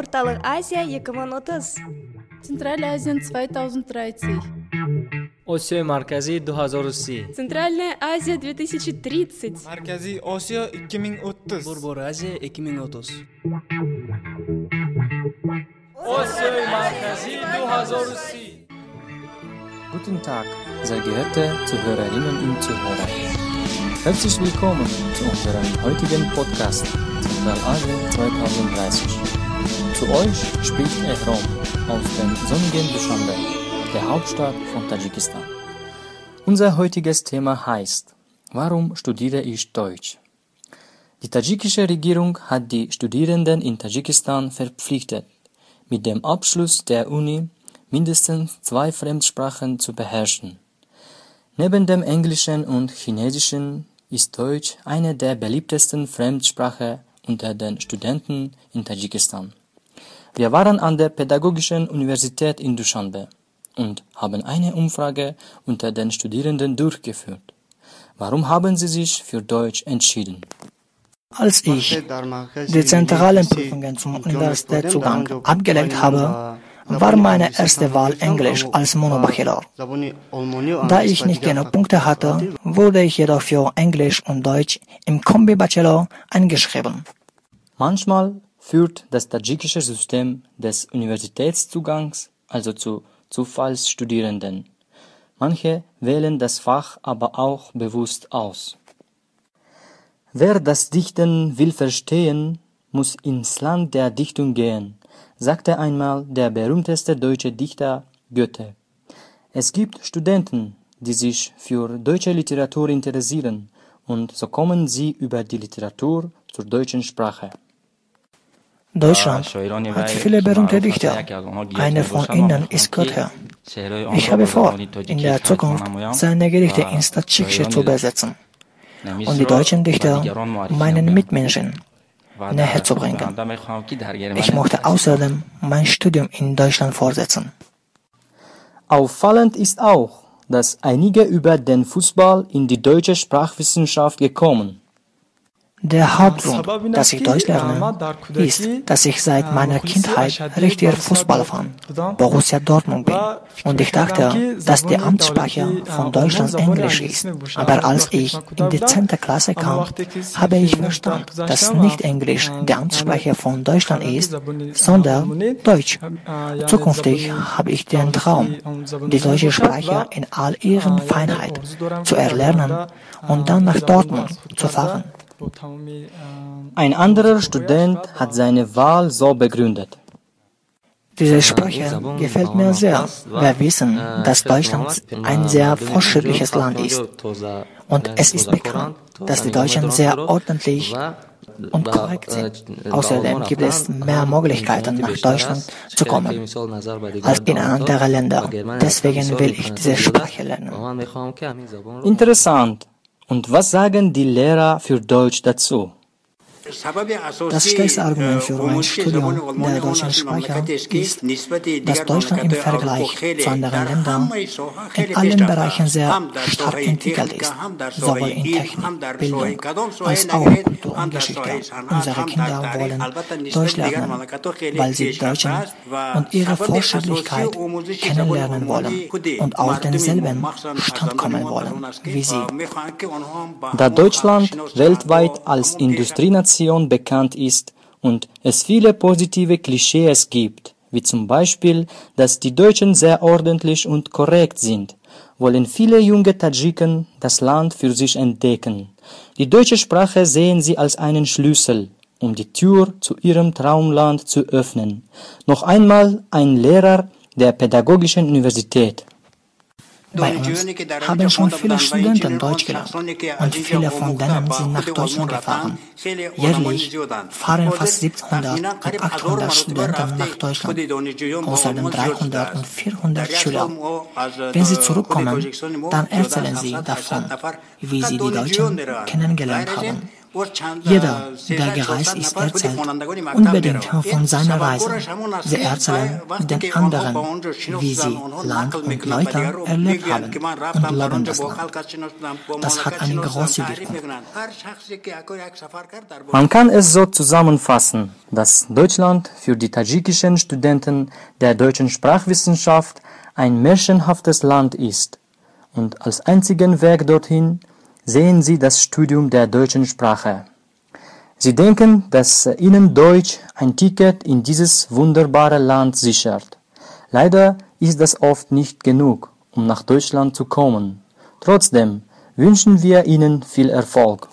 Орталық Азия 2030. Центральная Азия 2030. Осиёи марказӣ 2030. Центральная Азия 2030. Markaziy Osiyo 2030. Бурбуразия 2030. Осиёи марказӣ 2030. Guten Tag, sehr geehrte Zuhörerinnen und Zuhörer. Herzlich willkommen zu unserem heutigen Podcast Zentralasien 2030. Zu euch spricht Ehrom aus dem sonnigen Dushanbe, der Hauptstadt von Tadschikistan. Unser heutiges Thema heißt, warum studiere ich Deutsch? Die tadschikische Regierung hat die Studierenden in Tadschikistan verpflichtet, mit dem Abschluss der Uni mindestens zwei Fremdsprachen zu beherrschen. Neben dem Englischen und Chinesischen ist Deutsch eine der beliebtesten Fremdsprachen unter den Studenten in Tadschikistan. Wir waren an der Pädagogischen Universität in Duschanbe und haben eine Umfrage unter den Studierenden durchgeführt. Warum haben sie sich für Deutsch entschieden? Als ich die zentralen Prüfungen zum Universitätszugang abgelegt habe, war meine erste Wahl Englisch als Monobachelor. Da ich nicht genug Punkte hatte, wurde ich jedoch für Englisch und Deutsch im Kombi-Bachelor eingeschrieben. Manchmal führt das tadschikische System des Universitätszugangs also zu Zufallsstudierenden. Manche wählen das Fach aber auch bewusst aus. Wer das Dichten will verstehen, muss ins Land der Dichtung gehen, sagte einmal der berühmteste deutsche Dichter Goethe. Es gibt Studenten, die sich für deutsche Literatur interessieren, und so kommen sie über die Literatur zur deutschen Sprache. Deutschland hat viele berühmte Dichter. Einer von ihnen ist Goethe. Ich habe vor, in der Zukunft seine Gedichte ins Tadschikische zu übersetzen und die deutschen Dichter meinen Mitmenschen näher zu bringen. Ich möchte außerdem mein Studium in Deutschland fortsetzen. Auffallend ist auch, dass einige über den Fußball in die deutsche Sprachwissenschaft gekommen. Der Hauptgrund, dass ich Deutsch lerne, ist, dass ich seit meiner Kindheit richtiger Fußballfan Borussia Dortmund bin. Und ich dachte, dass die Amtssprache von Deutschland Englisch ist. Aber als ich in die 10. Klasse kam, habe ich verstanden, dass nicht Englisch die Amtssprache von Deutschland ist, sondern Deutsch. Zukünftig habe ich den Traum, die deutsche Sprache in all ihren Feinheit zu erlernen und dann nach Dortmund zu fahren. Ein anderer Student hat seine Wahl so begründet. Diese Sprache gefällt mir sehr. Wir wissen, dass Deutschland ein sehr fortschrittliches Land ist. Und es ist bekannt, dass die Deutschen sehr ordentlich und korrekt sind. Außerdem gibt es mehr Möglichkeiten, nach Deutschland zu kommen als in andere Länder. Deswegen will ich diese Sprache lernen. Interessant. Und was sagen die Lehrer für Deutsch dazu? Das stärkste Argument für mein Studium der deutschen Sprache ist, dass Deutschland im Vergleich zu anderen Ländern in allen Bereichen sehr stark entwickelt ist, sowohl in Technik, Bildung als auch Kultur und Geschichte. Unsere Kinder wollen Deutsch lernen, weil sie Deutschen und ihre Fortschrittlichkeit kennenlernen wollen und auf denselben Stand kommen wollen wie sie. Da Deutschland weltweit als Industrienation bekannt ist und es viele positive Klischees gibt, wie zum Beispiel, dass die Deutschen sehr ordentlich und korrekt sind, wollen viele junge Tadschiken das Land für sich entdecken. Die deutsche Sprache sehen sie als einen Schlüssel, um die Tür zu ihrem Traumland zu öffnen. Noch einmal ein Lehrer der Pädagogischen Universität. Bei uns haben schon viele Studenten Deutsch gelernt und viele von denen sind nach Deutschland gefahren. Jährlich fahren fast 700 und 800 Studenten nach Deutschland, außerdem 300 und 400 Schüler. Wenn sie zurückkommen, dann erzählen sie davon, wie sie die Deutschen kennengelernt haben Jeder, der gereist ist, erzählt unbedingt von seiner Reise. Sie erzählen den anderen, wie sie Land und Leute erlebt haben und loben das Land. Das hat eine große Wirkung. Man kann es so zusammenfassen, dass Deutschland für die tadschikischen Studenten der deutschen Sprachwissenschaft ein märchenhaftes Land ist und als einzigen Weg dorthin sehen sie das Studium der deutschen Sprache. Sie denken, dass ihnen Deutsch ein Ticket in dieses wunderbare Land sichert. Leider ist das oft nicht genug, um nach Deutschland zu kommen. Trotzdem wünschen wir Ihnen viel Erfolg.